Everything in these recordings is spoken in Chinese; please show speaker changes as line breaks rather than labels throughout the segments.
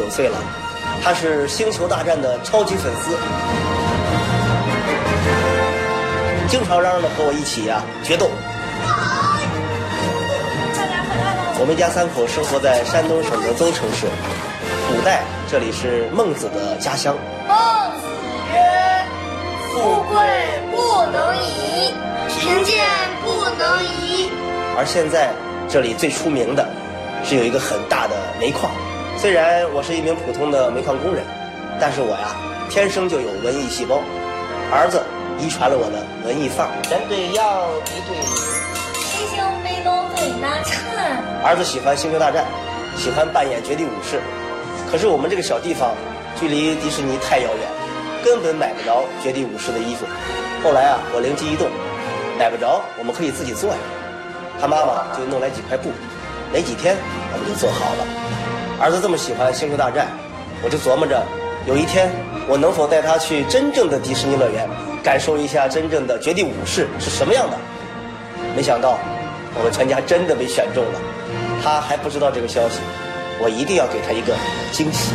九岁了，他是《星球大战》的超级粉丝，经常嚷嚷着和我一起呀、决斗。我们一家三口生活在山东省德州城市，古代这里是孟子的家乡。
孟子曰：“富贵不能移，贫贱不能移。
而现在这里最出名的是有一个很大的煤矿。虽然我是一名普通的煤矿工人，但是我呀天生就有文艺细胞，儿子遗传了我的文艺范儿。人对羊，一对
星星飞高最难缠。
儿子喜欢《星球大战》，喜欢扮演绝地武士。可是我们这个小地方距离迪士尼太遥远，根本买不着绝地武士的衣服。后来啊，我灵机一动，买不着，我们可以自己做呀。他妈妈就弄来几块布，没几天我们就做好了。儿子这么喜欢《星球大战》，我就琢磨着，有一天我能否带他去真正的迪士尼乐园，感受一下真正的绝地武士是什么样的。没想到，我们全家真的被选中了，他还不知道这个消息，我一定要给他一个惊喜。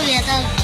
特别的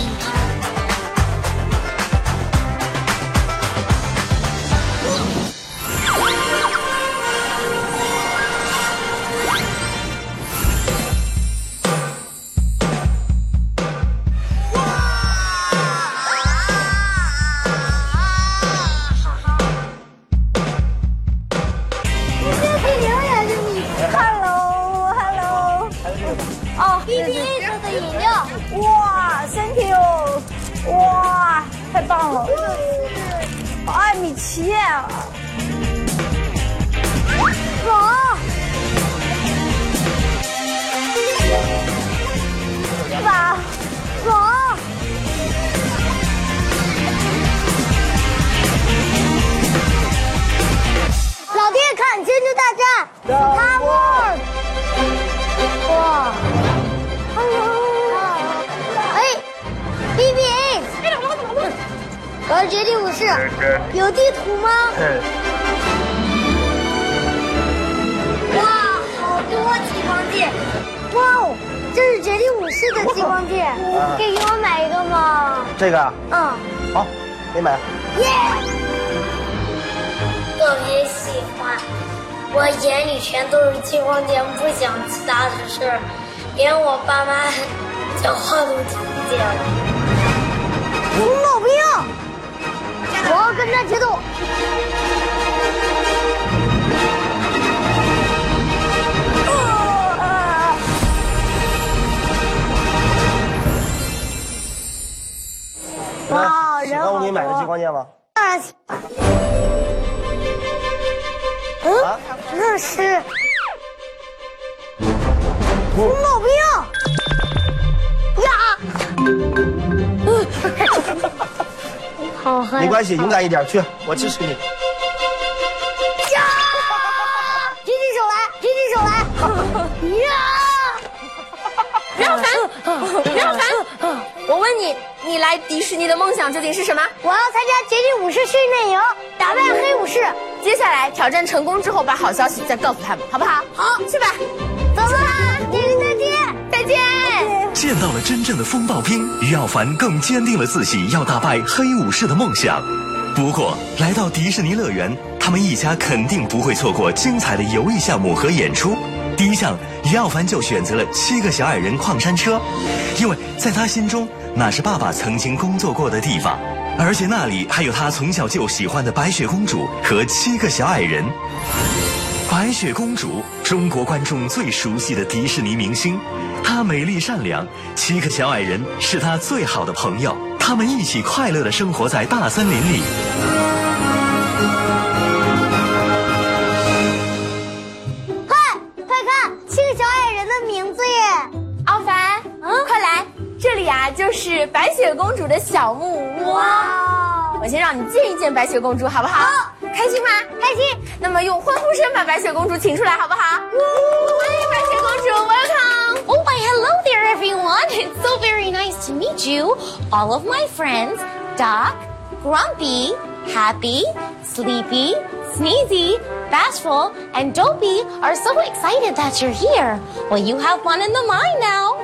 这个
啊，
嗯，
好，给你买。
耶！特别喜欢，我眼里全都是激光剑，不想其他的事儿，连我爸妈讲话都听不见了。红老兵，我要跟他决斗。
哇，
喜
人好
欢我给你买的激，光剑吗？
当然喜欢。
啊
嗯，那是红毛兵呀！好害
没关系，勇敢一点，去，我支持你。
呀！举起手来，举起手来！呀！
梁小凡，梁小凡，我问你，你来迪士尼的梦想究竟是什么？
我要参加绝地武士训练营，打败黑武士。
接下来挑战成功之后，把好消息再告诉他们，好不好？
好，
去吧，
走吧，姐姐再见。
再见。
见到了真正的风暴兵，于耀凡更坚定了自己要打败黑武士的梦想。不过，来到迪士尼乐园，他们一家肯定不会错过精彩的游艺项目和演出。第一项，于耀凡就选择了七个小矮人矿山车，因为在他心中，那是爸爸曾经工作过的地方，而且那里还有他从小就喜欢的白雪公主和七个小矮人。白雪公主，中国观众最熟悉的迪士尼明星，她美丽善良，七个小矮人是她最好的朋友，他们一起快乐的生活在大森林里。
这里啊就是白雪公主的小木屋。
哇，
我先让你见一见白雪公主，好不好？
好
开心吗？
开心！
那么用欢呼声把白雪公主请出来，好不好？欢迎白雪公主，Welcome！
Oh, why, hello there, everyone. It's so very nice to meet you. All of my friends, Doc, Grumpy, Happy, Sleepy, Sneezy, Bashful, and Dopey are so excited that you're here. Well, you have one in the mind now.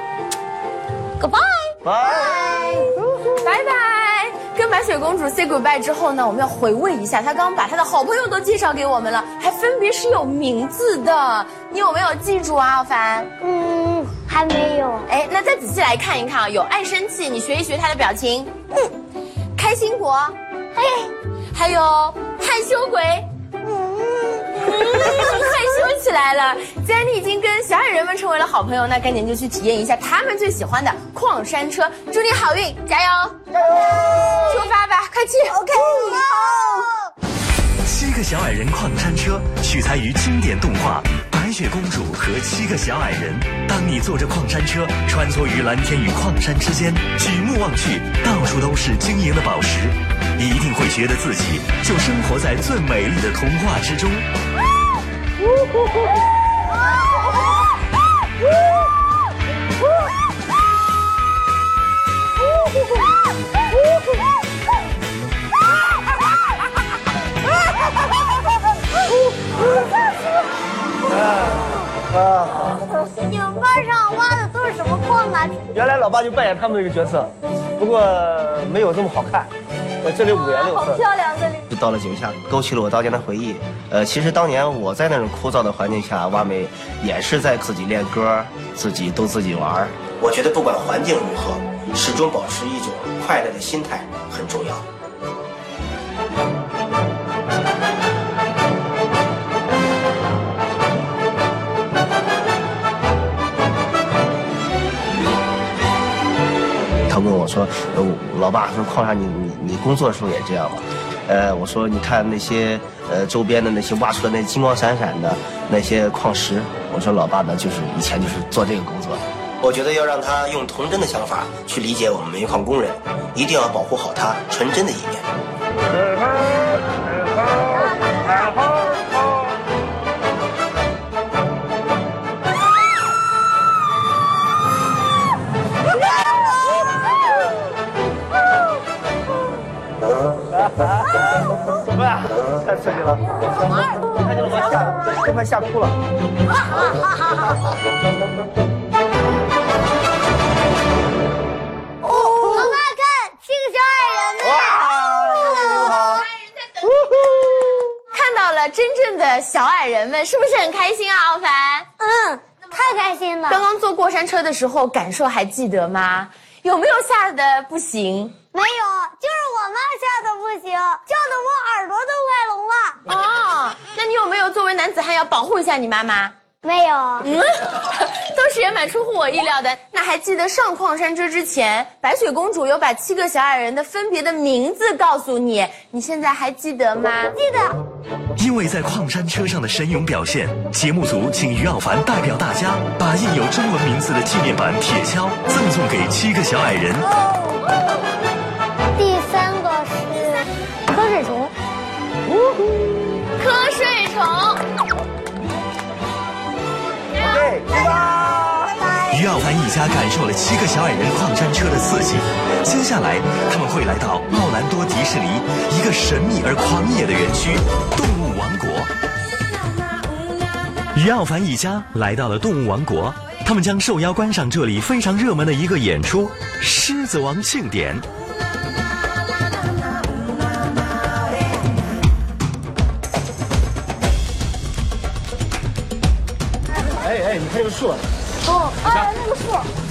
Goodbye.
拜。
拜拜。跟白雪公主 say goodbye 之后呢，我们要回味一下，她刚刚把她的好朋友都介绍给我们了，还分别是有名字的。你有没有记住啊，奥凡？
嗯，还没有。
哎，那再仔细来看一看啊，有爱生气，你学一学她的表情。嗯，开心果，嘿，还有害羞鬼，嗯，害羞起来了。既然你已经跟小矮人们成为了好朋友，那赶紧就去体验一下他们最喜欢的矿山车。祝你好运，加油！加油！出发吧，快去。OK，好。
七个小矮人矿山车取材于经典动画《白雪公主和七个小矮人》。当你坐着矿山车穿梭于蓝天与矿山之间，举目望去，到处都是晶莹的宝石，一定会觉得自己就生活在最美丽的童话之中。
你们班上挖的都是什么矿啊？
原来老爸就扮演他们这个角色，不过没有这么好看。呃，这里五颜六色。
好漂亮，这里。
就到了井下，勾起了我当年的回忆。呃，其实当年我在那种枯燥的环境下挖煤，也是在自己练歌，自己逗自己玩。我觉得不管环境如何，始终保持一种快乐的心态很重要。说：“呃，老爸说矿上你你你工作的时候也这样吗？”呃，我说：“你看那些呃周边的那些挖出的那金光闪闪的那些矿石，我说老爸呢就是以前就是做这个工作的。我觉得要让他用童真的想法去理解我们煤矿工人，一定要保护好他纯真的一面。太刺激了！看见了吗？吓，都快吓哭了。
老爸看，七个小矮人呢。
看到了真正的小矮人们，是不是很开心啊，奥凡？
嗯，太开心了。
刚刚坐过山车的时候，感受还记得吗？有没有吓得不行？
没有，就是我妈吓得不行，叫得我耳朵都快聋了。
哦，那你有没有作为男子汉要保护一下你妈妈？
没有，
嗯，当时也蛮出乎我意料的。那还记得上矿山车之前，白雪公主有把七个小矮人的分别的名字告诉你，你现在还记得吗？
记得。
因为在矿山车上的神勇表现，节目组请于耀凡代表大家，把印有中文名字的纪念版铁锹赠送给七个小矮人。
第
于耀凡一家感受了七个小矮人矿山车的刺激，接下来他们会来到奥兰多迪士尼一个神秘而狂野的园区——动物王国。于耀凡一家来到了动物王国，他们将受邀观赏这里非常热门的一个演出——狮子王庆典。
这个树，
哦，哎，那个树，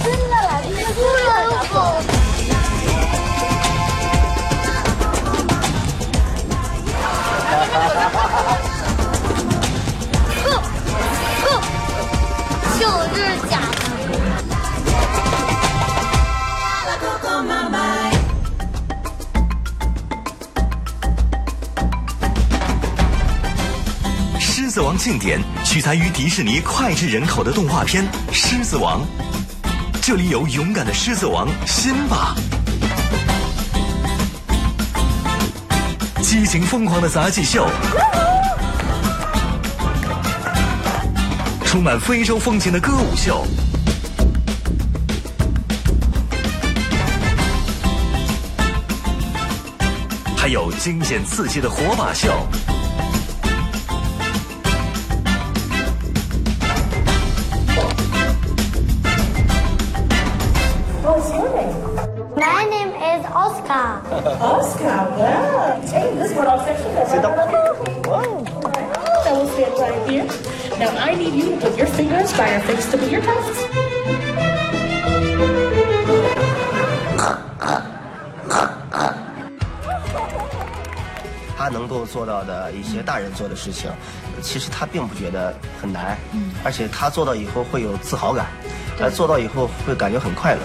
真的来，那个树有狗。
就是假的。
子王庆典取材于迪士尼脍炙人口的动画片《狮子王》，这里有勇敢的狮子王辛巴，激情疯狂的杂技秀，充满非洲风情的歌舞秀。还有惊险刺激的火把秀。
Your face to be your toes.
他能够做到的一些大人做的事情，其实他并不觉得很难，而且他做到以后会有自豪感，呃，做到以后会感觉很快乐。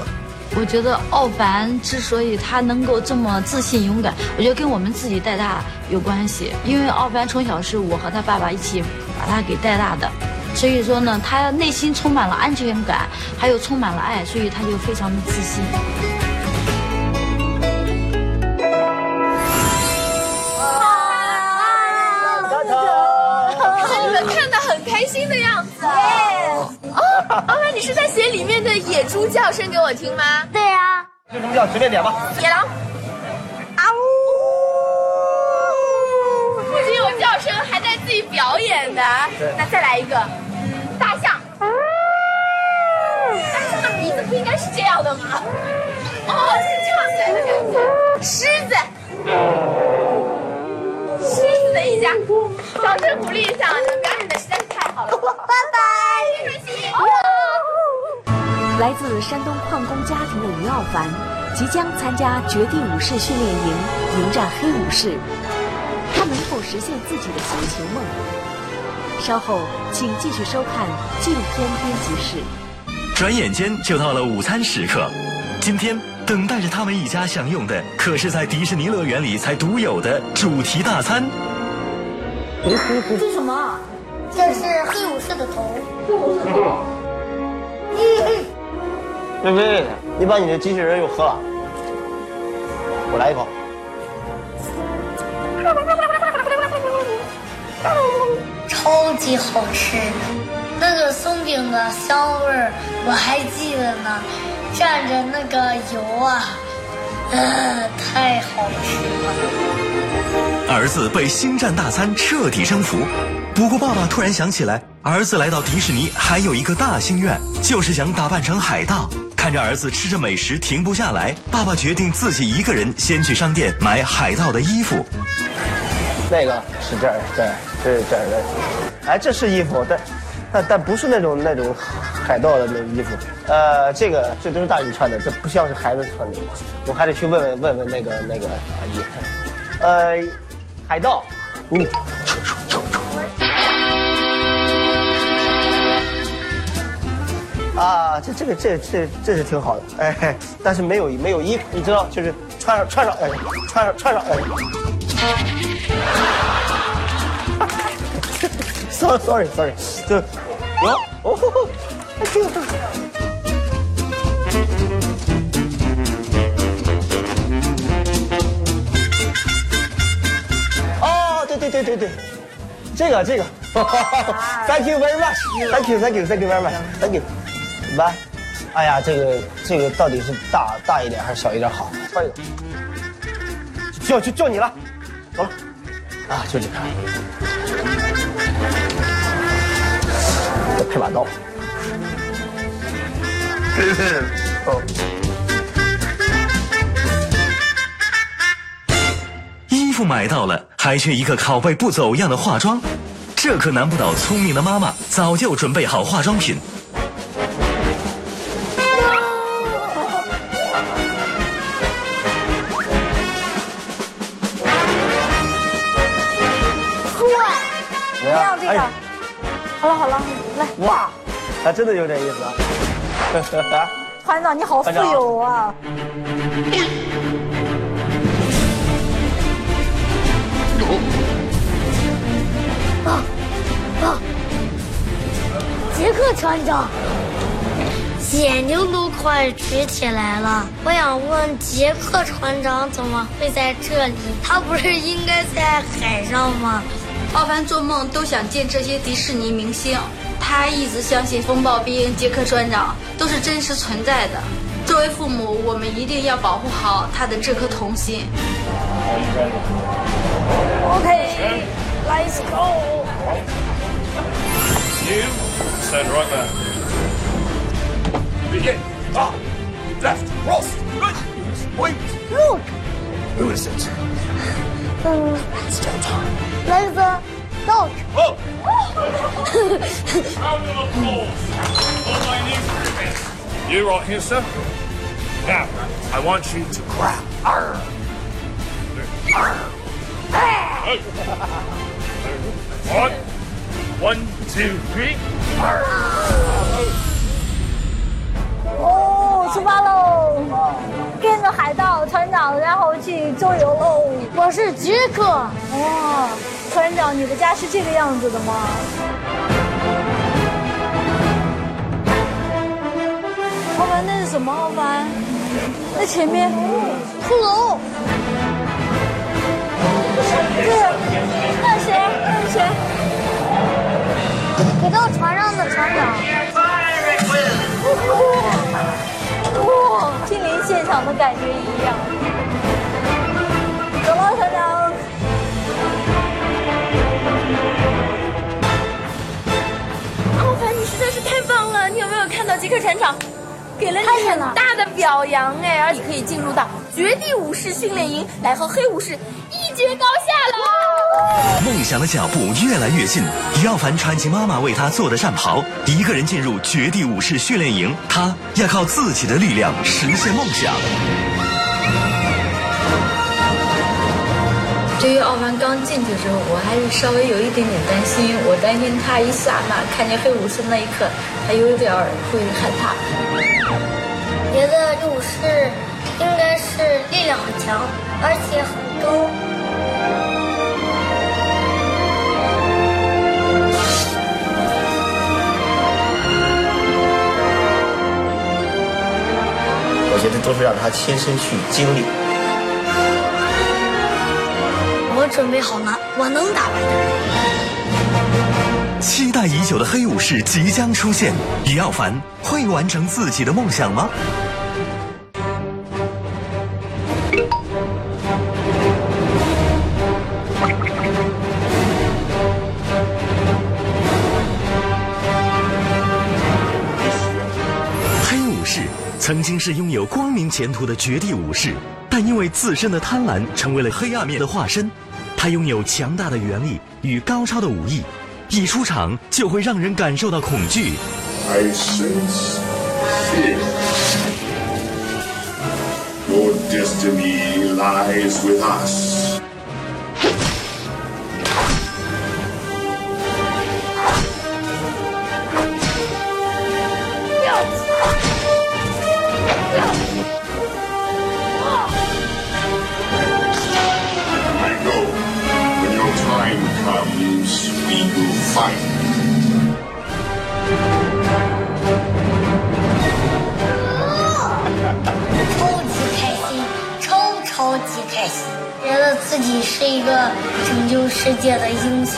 我觉得奥凡之所以他能够这么自信勇敢，我觉得跟我们自己带大有关系。因为奥凡从小是我和他爸爸一起把他给带大的，所以说呢，他内心充满了安全感，还有充满了爱，所以他就非常的自信。
看你们看的很开心的样子。哦，阿凡，你是在写里面的野猪叫声给我听吗？
对呀、
就这么叫，随便点吧。
野狼。啊呜！不仅有叫声，还带自己表演的。那再来一个，不应该是这样的吗？哦，是这样来的感觉。狮子。狮子的一家，掌声鼓励一下，你们表演的实在是太好了。拜拜，开心。
来自山东矿工家庭的于傲凡，即将参加绝地武士训练营，迎战黑武士。他能否实现自己的星球梦？稍后请继续收看纪录片编辑室。
转眼间就到了午餐时刻，今天等待着他们一家享用的，可是在迪士尼乐园里才独有的主题大餐。
这是什么？
这是黑武士的头。
黑武士头。微微，你把你的机器人又喝了，我来一口。
超级好吃，那个松饼的香味儿我还记得呢，蘸着那个油啊，呃，太好吃了。
儿子被星战大餐彻底征服，不过爸爸突然想起来，儿子来到迪士尼还有一个大心愿，就是想打扮成海盗。看着儿子吃着美食停不下来，爸爸决定自己一个人先去商店买海盗的衣服。
那个是这儿，这儿，这是这儿的。哎，这是衣服，但但但不是那种那种海盗的那衣服。呃，这个这都是大人穿的，这不像是孩子穿的。我还得去问问问问那个那个阿姨。呃，海盗，嗯，啊，这这个这这这是挺好的，哎，但是没有没有衣服，你知道，就是穿上穿上，哎，穿上穿上，哎。Sorry sorry sorry，就有哦，哎这个哦，对对对对对，这个这个，Thank you very much，Thank you Thank you Thank you very much，Thank you，拜。哎呀，这个这个到底是大大一点还是小一点好？换一个，就就就你了，走了，啊，就这个。再配把刀。Oh.
衣服买到了，还缺一个拷贝不走样的化妆，这可难不倒聪明的妈妈，早就准备好化妆品。
还真的有点意思啊！
团长你好富有啊！
啊啊！杰克船长，眼睛都快直起来了。我想问，杰克船长怎么会在这里？他不是应该在海上吗？
奥凡做梦都想见这些迪士尼明星，他一直相信风暴兵、杰克船长都是真实存在的。作为父母，我们一定要保护好他的这颗童心。
Okay, let's go。
You stand right there. Begin. Up, left, cross, right, wait.
Look.
Who is it?
嗯，来自 Look!
Oh. Look! Round of applause for my new. You right here, sir. Now, I want you to grab. Arr. Arr. Arr.
Oh, swallow! 跟着海盗船长，然后去周游喽。
我是杰克。
哇，船长，你的家是这个样子的吗？奥凡，那是什么？奥凡，那前面骷髅。对，那谁？那谁？
给到船上的船长。
哇，亲临现场的感觉一样。走了，船长。
奥凡，你实在是太棒了！你有没有看到杰克船长给了你很大的表扬哎，而你可以进入到绝地武士训练营来和黑武士一决高下了。
梦想的脚步越来越近，于奥凡穿起妈妈为他做的战袍，一个人进入绝地武士训练营，他要靠自己的力量实现梦想。
对于奥凡刚进去的时候，我还是稍微有一点点担心，我担心他一下马看见黑武士那一刻，他有点儿会害怕。
别的武士应该是力量很强，而且很高。
我觉得都是让他亲身去经历。
我准备好了，我能打败他。
期待已久的黑武士即将出现，李奥凡会完成自己的梦想吗？曾经是拥有光明前途的绝地武士，但因为自身的贪婪，成为了黑暗面的化身。他拥有强大的原力与高超的武艺，一出场就会让人感受到恐惧。
I sense fear. Your destiny lies with us.
超级开心，超超级开心，觉得自己是一个拯救世界的英雄。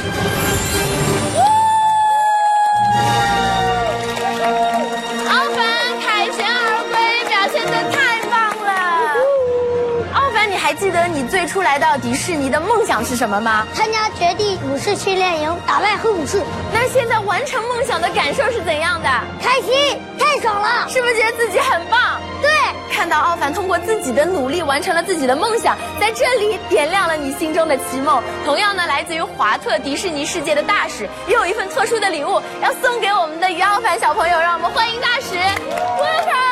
最最初来到迪士尼的梦想是什么吗？
参加绝地武士训练营，打败黑武士。
那现在完成梦想的感受是怎样的？
开心，太爽了！
是不是觉得自己很棒？
对，
看到奥凡通过自己的努力完成了自己的梦想，在这里点亮了你心中的奇梦。同样呢，来自于华特迪士尼世界的大使也有一份特殊的礼物要送给我们的于奥凡小朋友，让我们欢迎大使，Welcome。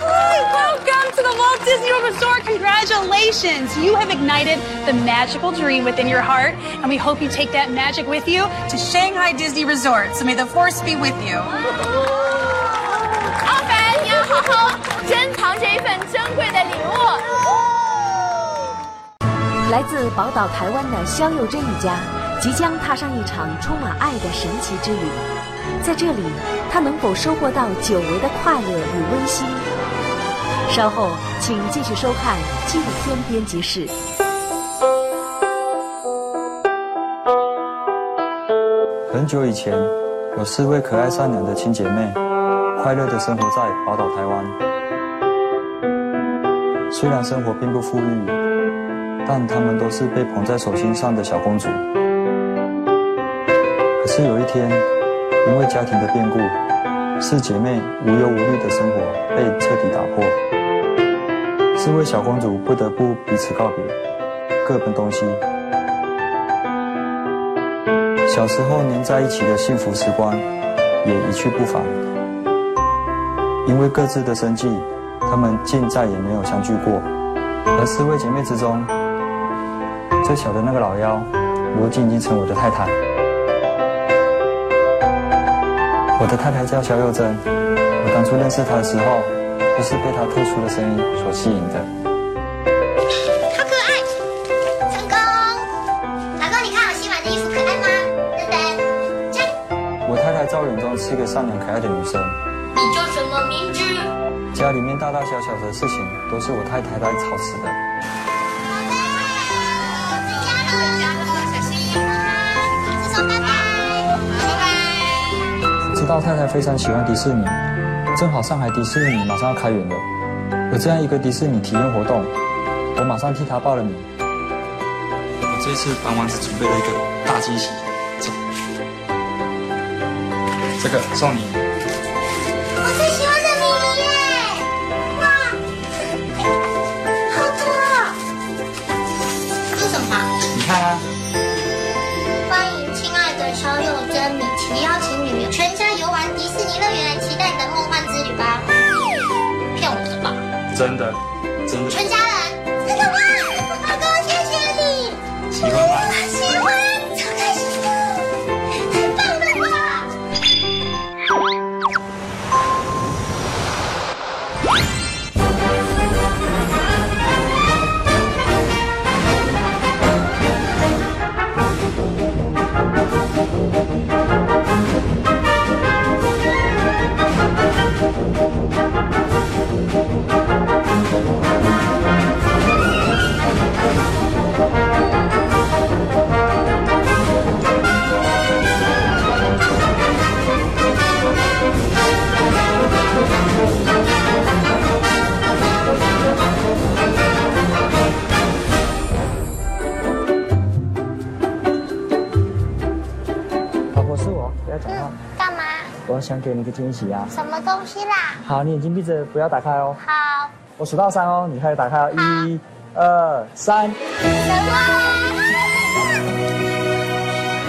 Welcome to the Walt Disney World Resort. Congratulations. You have ignited the magical dream within your heart, and we hope you take that magic with you to Shanghai Disney Resort. So may the force be with you.
奥凡，你要好好珍藏这一份珍贵的礼物。
来自宝岛台湾的肖佑珍一家，即将踏上一场充满爱的神奇之旅。在这里，他能否收获到久违的快乐与温馨？稍后，请继续收看纪录片编辑室。
很久以前，有四位可爱善良的亲姐妹，快乐的生活在宝岛台湾。虽然生活并不富裕，但她们都是被捧在手心上的小公主。可是有一天，因为家庭的变故，四姐妹无忧无虑的生活被彻底打破。四位小公主不得不彼此告别，各奔东西。小时候黏在一起的幸福时光也一去不返。因为各自的生计，她们竟再也没有相聚过。而四位姐妹之中，最小的那个老妖，如今已经成我的太太。我的太太叫肖幼珍，我当初认识她的时候，就是被他特殊的声音所吸引的。
好可爱！成功！老公，你看我新买的衣服可爱吗？等等，这
我太太赵永忠是一个善良可爱的女生，
你叫什么名字？
家里面大大小小的事情都是我太太来操持的。知道太太非常喜欢迪士尼，正好上海迪士尼马上要开园了，有这样一个迪士尼体验活动，我马上替他报了名。我这次帮王子准备了一个大惊喜，走这个送你。真的，想给你个惊喜啊！
什么东西啦？
好，你眼睛闭着，不要打开哦。
好，
我数到三哦，你开始打开哦。一、二、三。
什么？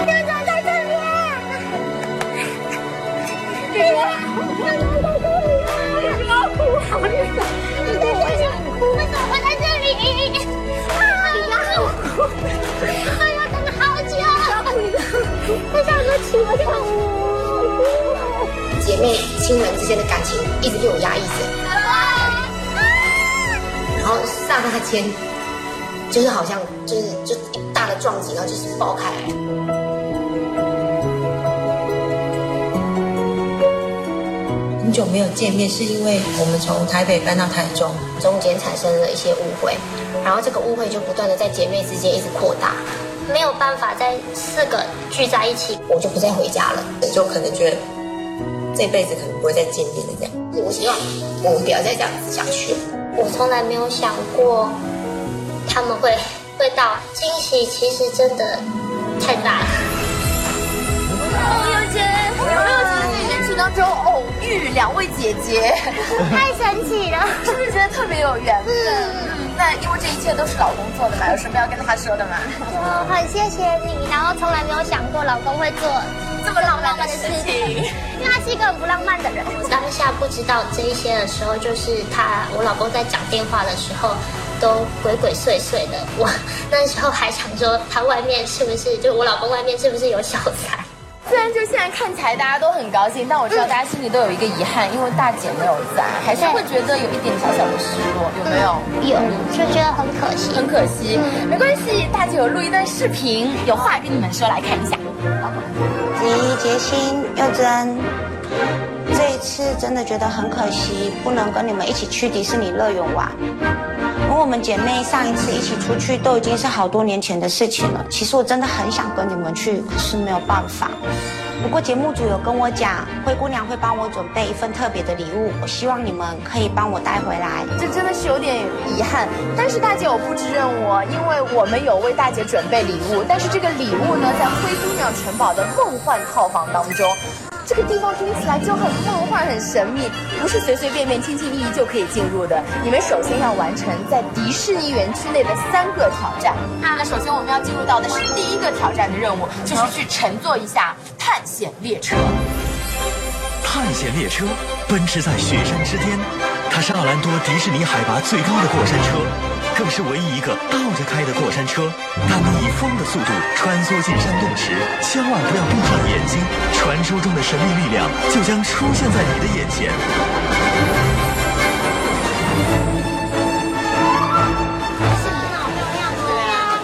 队长在这里！队长在这里！你不要哭，好你怎你在为什么哭？为什么会在这里？啊！你要哭！等了好久！我想说请我跳舞。
姐妹亲人之间的感情一直被我压抑着，然后刹那间，就是好像就是就一大的撞击，然后就是爆开来。很久没有见面，是因为我们从台北搬到台中，中间产生了一些误会，然后这个误会就不断的在姐妹之间一直扩大，
没有办法在四个聚在一起，
我就不再回家了，就可能觉得这辈子可能不会再见面了这样。我希望我们不要再这样子下去了。
我从来没有想过他们会会到，惊喜其实真的太大了。
哦，佑珍，有没有觉得在演出当中偶遇两位姐姐，
太神奇了，
是不是觉得特别有缘分？嗯，那因为这一切都是老公做的嘛，有什么要跟他说的吗？
我很谢谢你，然后从来没有想过老公会做
这么浪漫的事情，
因为他是一个很不浪漫的人。当下不知道这一些的时候，就是他我老公在讲电话的时候。都鬼鬼祟祟的，我那时候还想说，他外面是不是就我老公外面是不是有小三？
虽然就现在看起来大家都很高兴，但我知道大家心里都有一个遗憾，因为大姐没有在，还是会觉得有一点小小的失落，有没有？
有，就觉得很可惜，
很可惜。没关系，大姐有录一段视频，有话跟你们说，来看一下。
子怡、杰心、佑珍，这一次真的觉得很可惜，不能跟你们一起去迪士尼乐园玩。我们姐妹上一次一起出去都已经是好多年前的事情了。其实我真的很想跟你们去，可是没有办法。不过节目组有跟我讲，灰姑娘会帮我准备一份特别的礼物，我希望你们可以帮我带回来。
这真的是有点遗憾，但是大姐有布置任务，因为我们有为大姐准备礼物，但是这个礼物呢，在灰姑娘城堡的梦幻套房当中。这个地方听起来就很梦幻、很神秘，不是随随便便、轻轻易易就可以进入的。你们首先要完成在迪士尼园区内的三个挑战。那首先我们要进入到的是第一个挑战的任务，就是去乘坐一下探险列车。
探险列车奔驰在雪山之巅，它是奥兰多迪士尼海拔最高的过山车。更是唯一一个倒着开的过山车，当你以风的速度穿梭进山洞时，千万不要闭上眼睛，传说中的神秘力量就将出现在你的眼前。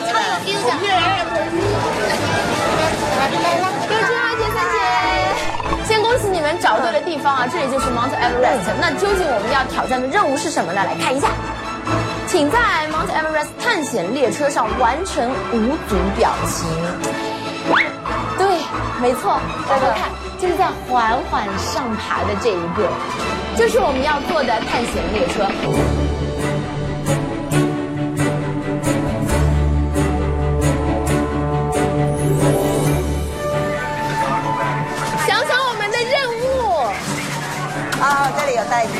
超有 feel 的。
先恭喜你们找对了地方啊！这里就是 Mount Everest。那究竟我们要挑战的任务是什么呢？来看一下。请在 Mount Everest 探险列车上完成五组表情。对，没错，大家看，就是在缓缓上爬的这一个，就是我们要坐的探险列车。想想我们的任务。
啊，这里有袋子。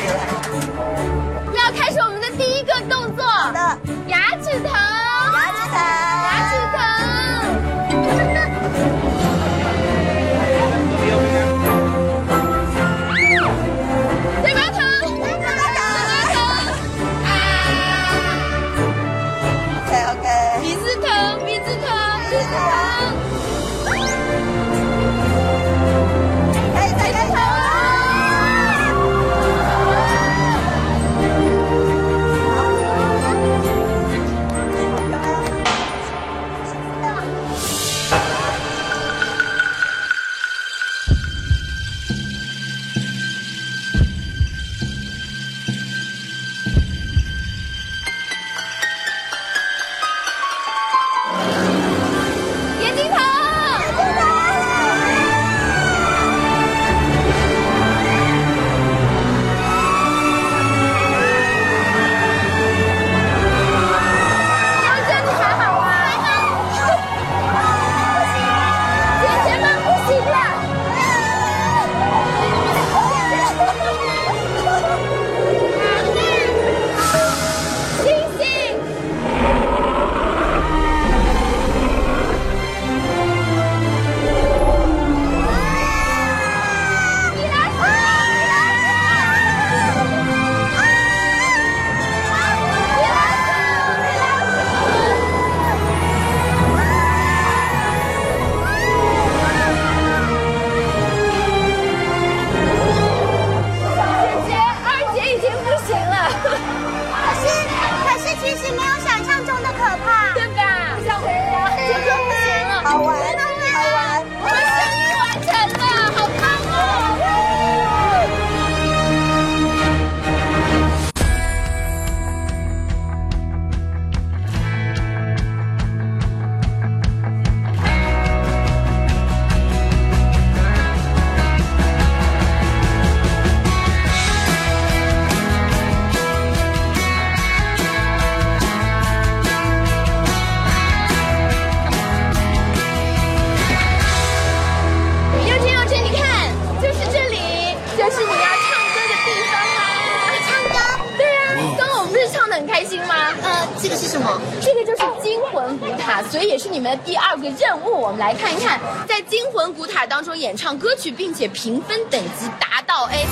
所以也是你们的第二个任务。我们来看一看，在惊魂古塔当中演唱歌曲，并且评分等级达到 A。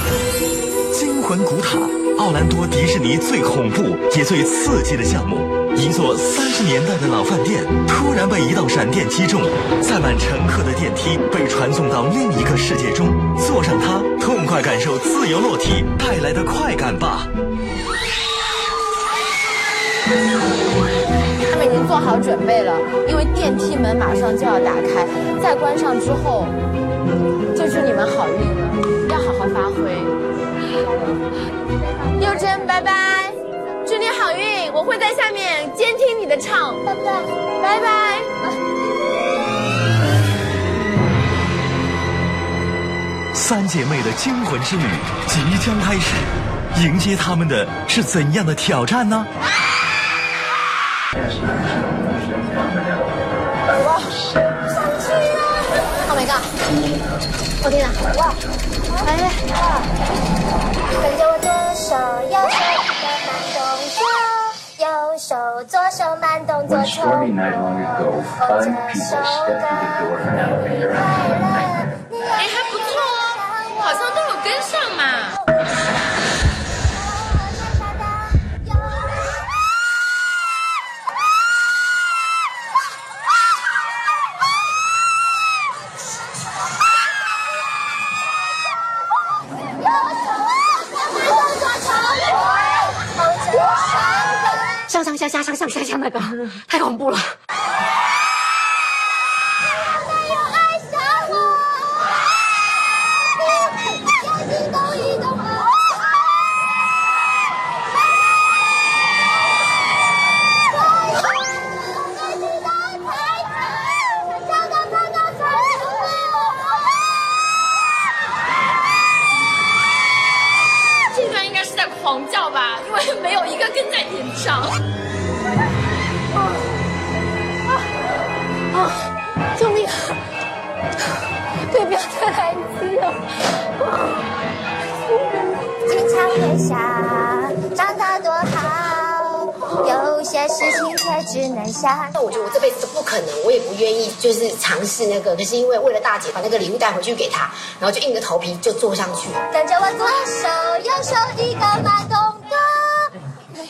惊魂古塔，奥兰多迪士尼最恐怖也最刺激的项目。一座三十年代的老饭店突然被一道闪电击中，载满乘客的电梯被传送到另一个世界中，坐上它，痛快感受自由落体带来的快感吧。
做好准备了，因为电梯门马上就要打开，再关上之后，就祝你们好运了，要好好发挥。幼珍，拜拜，祝你好运，我会在下面监听你的唱，拜拜，拜拜。
三姐妹的惊魂之旅即将开始，迎接他们的是怎样的挑战呢？
我天哪！哇！哎呀！
跟着我左手右手一个慢动作，右手左手慢动作重复。哦，这首歌你快乐，
下下上上下下那个太恐怖了。
可以不要再来一次了。经常会想，长大多好，有些事情却只能想。
那我觉得我这辈子不可能，我也不愿意，就是尝试那个。可是因为为了大姐把那个礼物带回去给她，然后就硬着头皮就坐上去。
跟着我左手右手一个慢动，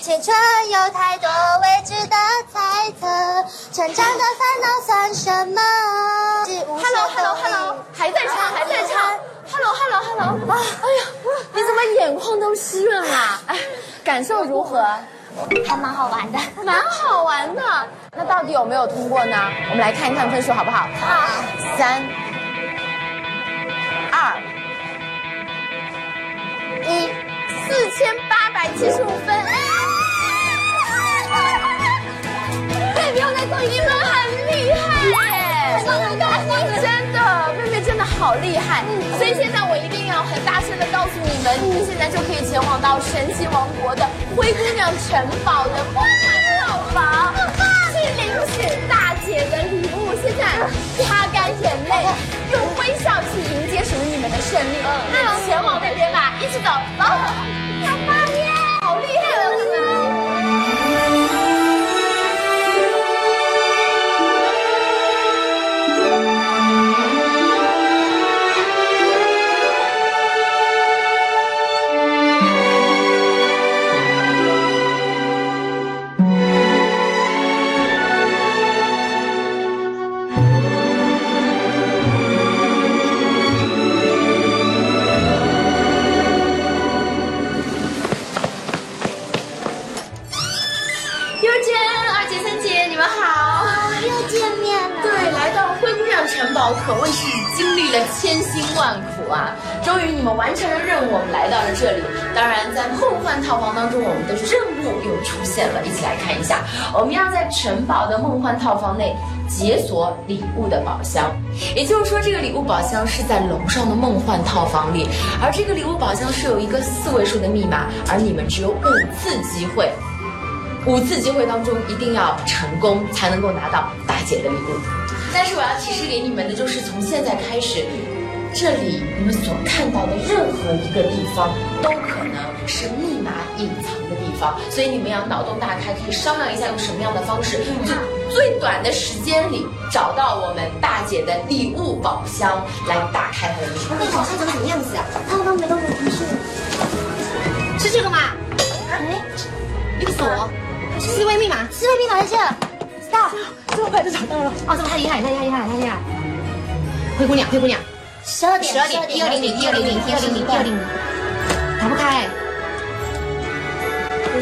青春有太多未知的猜测，成长的烦恼算什么
？Hello Hello Hello，还在唱还在唱。Hello Hello Hello，啊，哎呀，你怎么眼眶都湿润了？哎，感受如何？
还蛮好玩的，
蛮好玩的。那到底有没有通过呢？我们来看一看分数好不好？
好，
三、二、一，四千八百七十五分。贝不要再做，你们很厉害耶！真的，贝贝真的好厉害。所以现在我一定要很大声的告诉你们，你们现在就可以前往到神奇王国的灰姑娘城堡的梦幻套房，去领取大姐的礼物。现在擦干眼泪，用微笑去迎接属于你们的胜利。那前往那边吧，一起走，走！我们要在城堡的梦幻套房内解锁礼物的宝箱，也就是说，这个礼物宝箱是在楼上的梦幻套房里，而这个礼物宝箱是有一个四位数的密码，而你们只有五次机会。五次机会当中一定要成功，才能够拿到大姐的礼物。但是我要提示给你们的就是，从现在开始，这里你们所看到的任何一个地方，都可能是密码隐藏的地方，所以你们要脑洞大开，可以商量一下用什么样的方式，就最短的时间里找到我们大姐的礼物宝箱，来打开它的密码。
那宝箱长什么样子啊？他们都没跟我提示。是这个吗？哎，一个锁，四位密码，四位密码在这。知道，
这么快就找到了。
哦，这么太厉害，太厉害，太厉害，太厉害。灰姑娘，灰姑娘，十二点，十二点，一二零零，一二零零，一二零零，一二零零，打不开。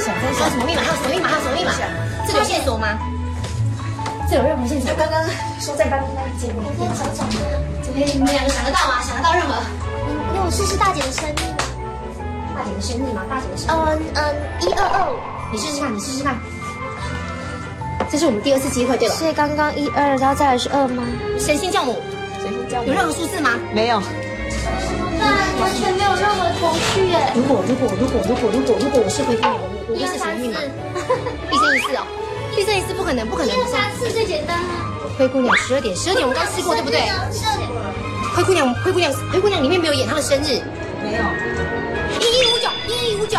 在想，在
还有什么密码？还有什么密码？还有什么密码？这有线索吗？这有任何线索？
就刚刚说在班班见面，
我想找吗？这可以，你们两个想得到吗？想得到任何？
那我试试大姐的生日吗？
大姐的生日吗？大姐的生日。
嗯嗯，一二二，
你试试看，你试试看。这是我们第二次机会，对吧？
所以刚刚一二，然后再来是二吗？
神仙教母，
神仙教母
有任何数字吗？
没有。
完全没有任何头绪耶。
如果如果如果如果如果如果我是灰姑娘，我我会是什么密码？一生一世哦，一生一世不可能，不可能。
一二三四最简单啊。
灰姑娘十二点，十二点我们刚试过，对不对？
十二点。
灰姑娘，灰姑娘，灰姑娘里面没有演她的生日。
没有。
一一五九，一一五九。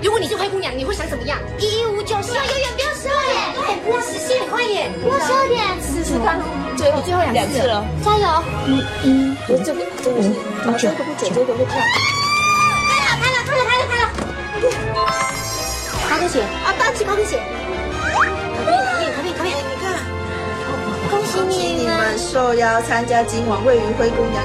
如果你是灰姑娘，你会想怎么样？一一五九，希望永远不要十二点，对，不要实现，快点，
不要十二点。
试试看，
最后最后两次了，
加油！
一一，我这边这边五九九九九九跳。
开了，
高跟鞋啊，大气高跟鞋。
你看，
恭喜你
你们受邀参加今晚位于灰姑娘。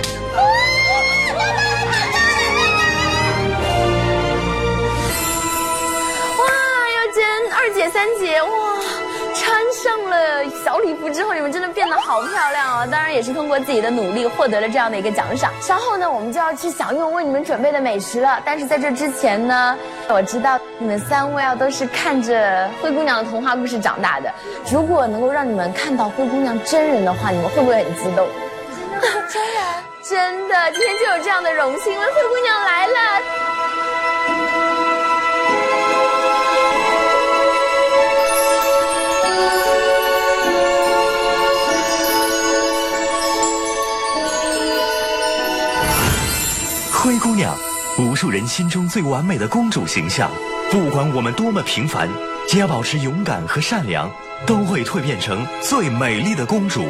服之后，你们真的变得好漂亮哦！当然也是通过自己的努力获得了这样的一个奖赏。稍后呢，我们就要去享用为你们准备的美食了。但是在这之前呢，我知道你们三位啊都是看着灰姑娘的童话故事长大的。如果能够让你们看到灰姑娘真人的话，你们会不会很激动？
真人。
真的，今天就有这样的荣幸，因为灰姑娘来了。
灰姑娘，无数人心中最完美的公主形象。不管我们多么平凡，只要保持勇敢和善良，都会蜕变成最美丽的公主。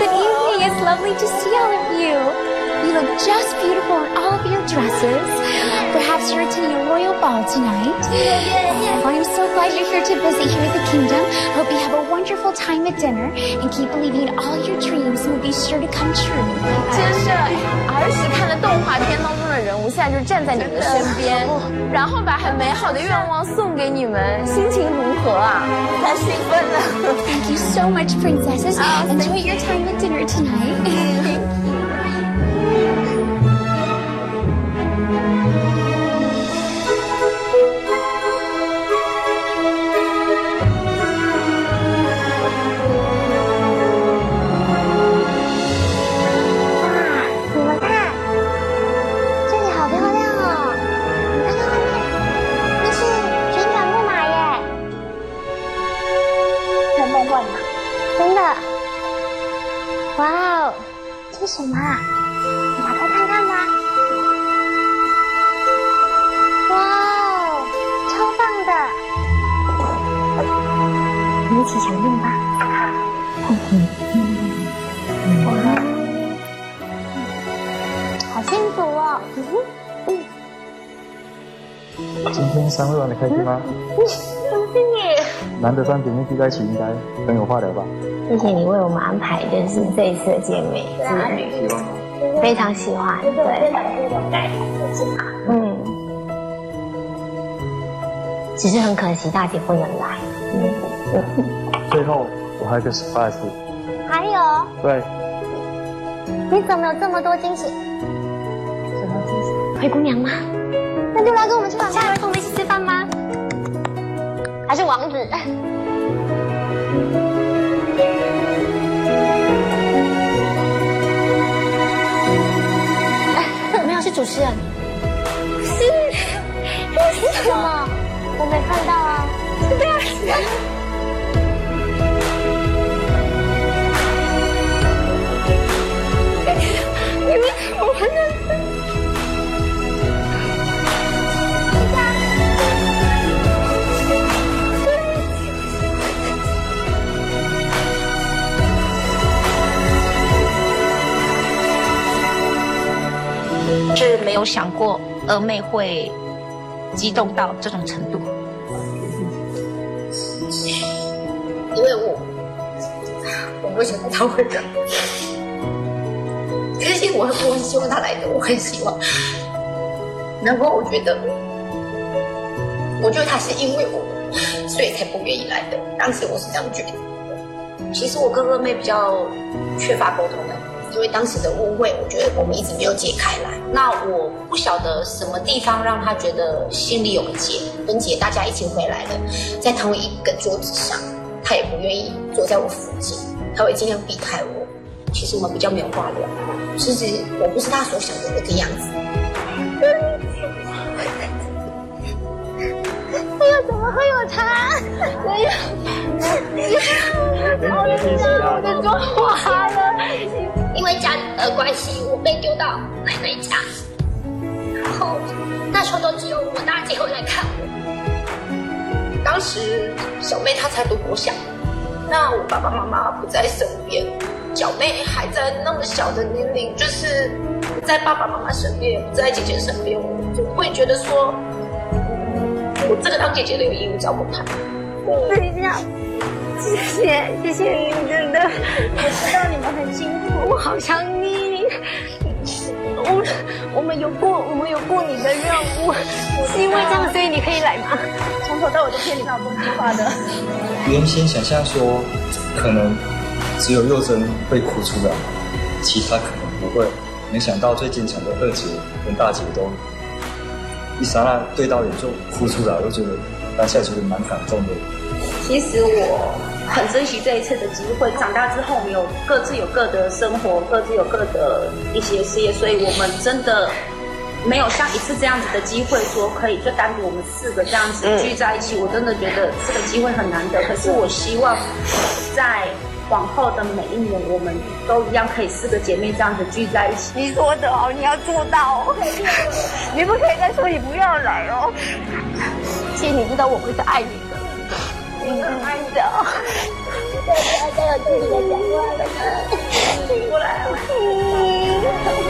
Good evening. It's lovely to see all of you. You look just beautiful in all of your dresses. Perhaps you're attending a royal ball tonight. Oh, I'm so glad you're here to visit here at the kingdom. Hope you have a wonderful time at dinner and keep believing in all your dreams and will be sure to come true.
真的，儿时看的动画片当中的人物，现在就站在你们的身边，然后把很美好的愿望送给你们，心情如何啊？太兴奋了！
Thank you so much, princesses. Enjoy your time at dinner tonight.
三位玩的开心吗？
谢谢你。
难得三姐妹聚在一起，应该很有话聊吧？
谢谢你为我们安排，就是这一次的见面之旅，
喜欢吗？
非常喜欢，对，嗯，只是很可惜大姐不能来，嗯，
最后我还有个 surprise，
还有，
对，
你怎么有这么多惊喜？
什么惊喜？灰姑娘吗？
那就来跟我们吃晚饭，跟我们一起吃是王子？
没有，是主持人。
是，这是什么？我没看到啊。
是这样
有想过二妹会激动到这种程度。
因为我我不想他会的，可是其实我很我很希望他来的，我很希望。然后我觉得，我觉得他是因为我，所以才不愿意来的。当时我是这样觉得。其实我跟二妹比较缺乏沟通的，因为当时的误会，我觉得我们一直没有解开来。那我不晓得什么地方让他觉得心里有个结，跟姐大家一起回来了，在同一个桌子上，他也不愿意坐在我附近，他会尽量避开我。其实我们比较没有话聊，其实我不是他所想的那个样子。
哎呀，怎么会有他？哎呀，我的家，我的妆花了。因为家的关系，我被丢到奶奶家，然后那时候都只有我大姐会来看我。
当时小妹她才读国小，那我爸爸妈妈不在身边，小妹还在那么小的年龄，就是不在爸爸妈妈身边，不在姐姐身边，我就会觉得说，我这个当姐姐的有义务照顾她。
对呀，谢谢谢谢你，真的，我知道你们很辛苦，我好想你。我我们有过我们有过你的任务，是因为这样所以你可以来吗？从头到尾都骗你闹公计划的。
原先想象说，可能只有幼珍会哭出来，其他可能不会。没想到最坚强的二姐跟大姐都一刹那对到眼就哭出来，我觉得当下觉得蛮感动的。
其实我很珍惜这一次的机会。长大之后，我们有各自有各的生活，各自有各的一些事业，所以我们真的没有像一次这样子的机会，说可以就单独我们四个这样子聚在一起。我真的觉得这个机会很难得。可是我希望在往后的每一年，我们都一样可以四个姐妹这样子聚在一起。
你说的哦，你要做到哦，你不可以再说你不要来哦。其实你知道我会是爱你慢很爱你的啊你再不爱就要听你的讲话了听不来了